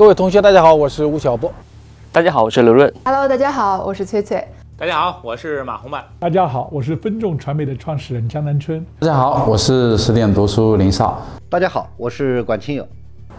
各位同学，大家好，我是吴晓波。大家好，我是刘润。Hello，大家好，我是崔翠。大家好，我是马红曼。大家好，我是分众传媒的创始人江南春。大家好，我是十点读书林少。大家好，我是管清友。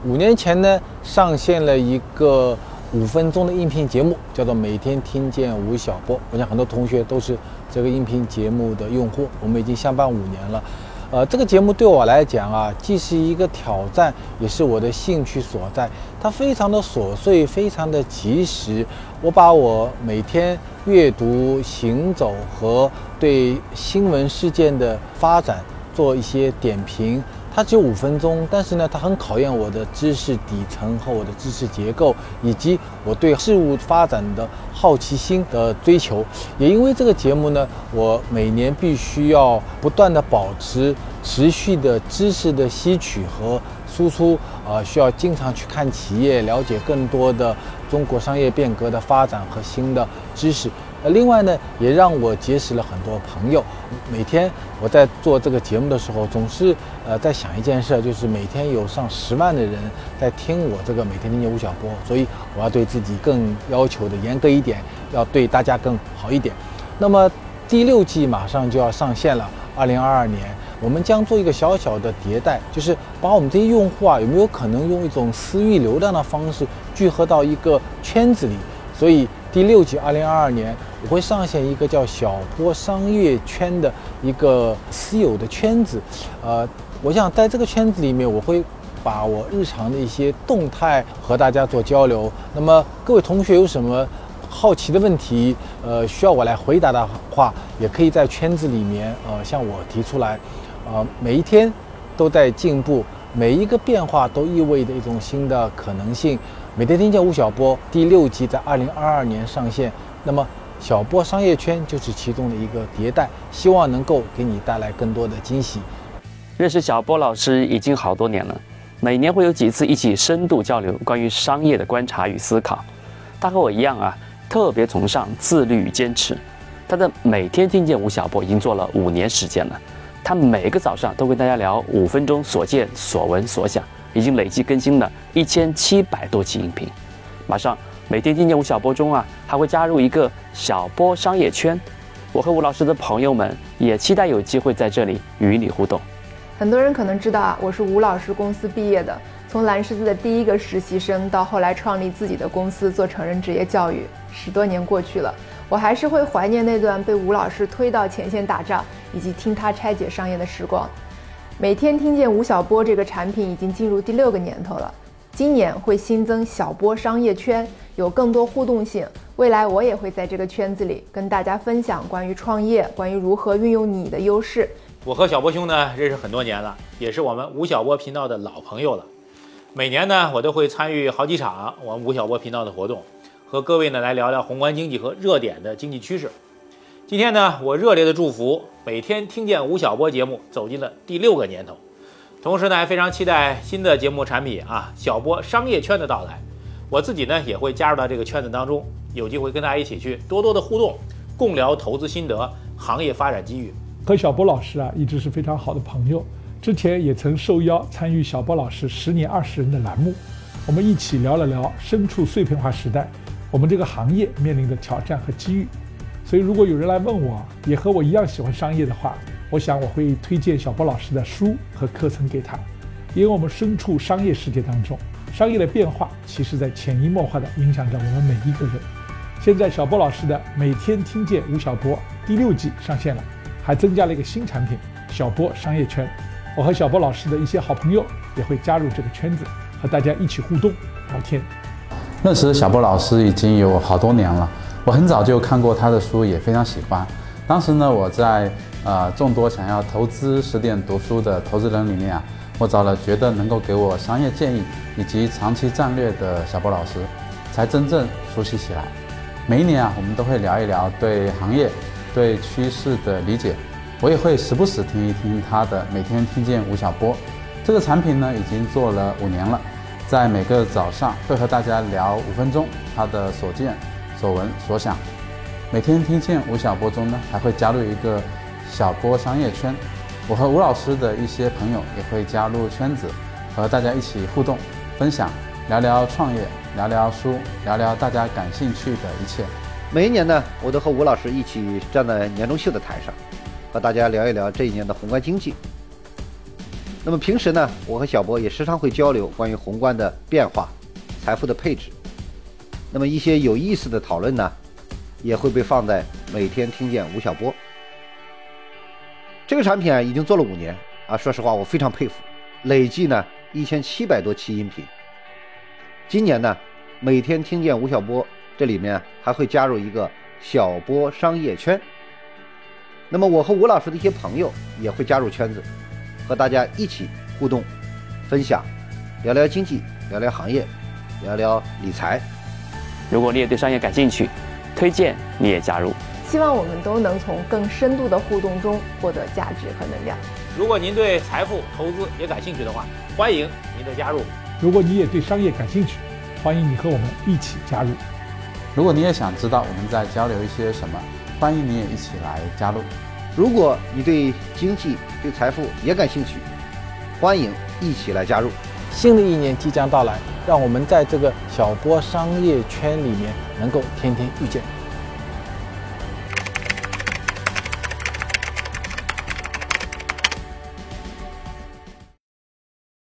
五年前呢，上线了一个五分钟的音频节目，叫做《每天听见吴晓波》。我想很多同学都是这个音频节目的用户，我们已经相伴五年了。呃，这个节目对我来讲啊，既是一个挑战，也是我的兴趣所在。它非常的琐碎，非常的及时。我把我每天阅读、行走和对新闻事件的发展做一些点评。它只有五分钟，但是呢，它很考验我的知识底层和我的知识结构，以及我对事物发展的好奇心的追求。也因为这个节目呢，我每年必须要不断的保持持续的知识的吸取和输出，呃，需要经常去看企业，了解更多的中国商业变革的发展和新的知识。呃，另外呢，也让我结识了很多朋友。每天我在做这个节目的时候，总是呃在想一件事，就是每天有上十万的人在听我这个每天听见吴晓波，所以我要对自己更要求的严格一点，要对大家更好一点。那么第六季马上就要上线了，二零二二年，我们将做一个小小的迭代，就是把我们这些用户啊，有没有可能用一种私域流量的方式聚合到一个圈子里？所以第六季二零二二年。我会上线一个叫小波商业圈的一个私有的圈子，呃，我想在这个圈子里面，我会把我日常的一些动态和大家做交流。那么各位同学有什么好奇的问题，呃，需要我来回答的话，也可以在圈子里面呃向我提出来。呃，每一天都在进步，每一个变化都意味着一种新的可能性。每天听见吴晓波第六集在二零二二年上线，那么。小波商业圈就是其中的一个迭代，希望能够给你带来更多的惊喜。认识小波老师已经好多年了，每年会有几次一起深度交流关于商业的观察与思考。他和我一样啊，特别崇尚自律与坚持。他的每天听见吴晓波已经做了五年时间了，他每个早上都跟大家聊五分钟所见所闻所想，已经累计更新了一千七百多期音频。马上。每天听见吴晓波中啊，还会加入一个小波商业圈。我和吴老师的朋友们也期待有机会在这里与你互动。很多人可能知道啊，我是吴老师公司毕业的，从蓝狮子的第一个实习生到后来创立自己的公司做成人职业教育，十多年过去了，我还是会怀念那段被吴老师推到前线打仗，以及听他拆解商业的时光。每天听见吴晓波这个产品已经进入第六个年头了。今年会新增小波商业圈，有更多互动性。未来我也会在这个圈子里跟大家分享关于创业，关于如何运用你的优势。我和小波兄呢认识很多年了，也是我们吴晓波频道的老朋友了。每年呢我都会参与好几场我们吴晓波频道的活动，和各位呢来聊聊宏观经济和热点的经济趋势。今天呢我热烈的祝福每天听见吴晓波节目走进了第六个年头。同时呢，还非常期待新的节目产品啊，小波商业圈的到来。我自己呢也会加入到这个圈子当中，有机会跟大家一起去多多的互动，共聊投资心得、行业发展机遇。和小波老师啊一直是非常好的朋友，之前也曾受邀参与小波老师十年二十人的栏目，我们一起聊了聊身处碎片化时代，我们这个行业面临的挑战和机遇。所以如果有人来问我，也和我一样喜欢商业的话，我想我会推荐小波老师的书和课程给他，因为我们身处商业世界当中，商业的变化其实在潜移默化地影响着我们每一个人。现在小波老师的每天听见吴晓波第六季上线了，还增加了一个新产品小波商业圈。我和小波老师的一些好朋友也会加入这个圈子，和大家一起互动聊天。认识小波老师已经有好多年了，我很早就看过他的书，也非常喜欢。当时呢，我在。呃，众多想要投资十点读书的投资人里面啊，我找了觉得能够给我商业建议以及长期战略的小波老师，才真正熟悉起来。每一年啊，我们都会聊一聊对行业、对趋势的理解，我也会时不时听一听他的每天听见吴晓波。这个产品呢，已经做了五年了，在每个早上会和大家聊五分钟他的所见、所闻、所想。每天听见吴晓波中呢，还会加入一个。小波商业圈，我和吴老师的一些朋友也会加入圈子，和大家一起互动、分享、聊聊创业，聊聊书，聊聊大家感兴趣的一切。每一年呢，我都和吴老师一起站在年终秀的台上，和大家聊一聊这一年的宏观经济。那么平时呢，我和小波也时常会交流关于宏观的变化、财富的配置。那么一些有意思的讨论呢，也会被放在每天听见吴晓波。这个产品啊，已经做了五年啊，说实话我非常佩服，累计呢一千七百多期音频。今年呢，每天听见吴晓波，这里面还会加入一个小波商业圈。那么我和吴老师的一些朋友也会加入圈子。和大家一起互动、分享，聊聊经济，聊聊行业，聊聊理财。如果你也对商业感兴趣，推荐你也加入。希望我们都能从更深度的互动中获得价值和能量。如果您对财富投资也感兴趣的话，欢迎您的加入。如果你也对商业感兴趣，欢迎你和我们一起加入。如果你也想知道我们在交流一些什么，欢迎你也一起来加入。如果你对经济、对财富也感兴趣，欢迎一起来加入。新的一年即将到来，让我们在这个小波商业圈里面能够天天遇见。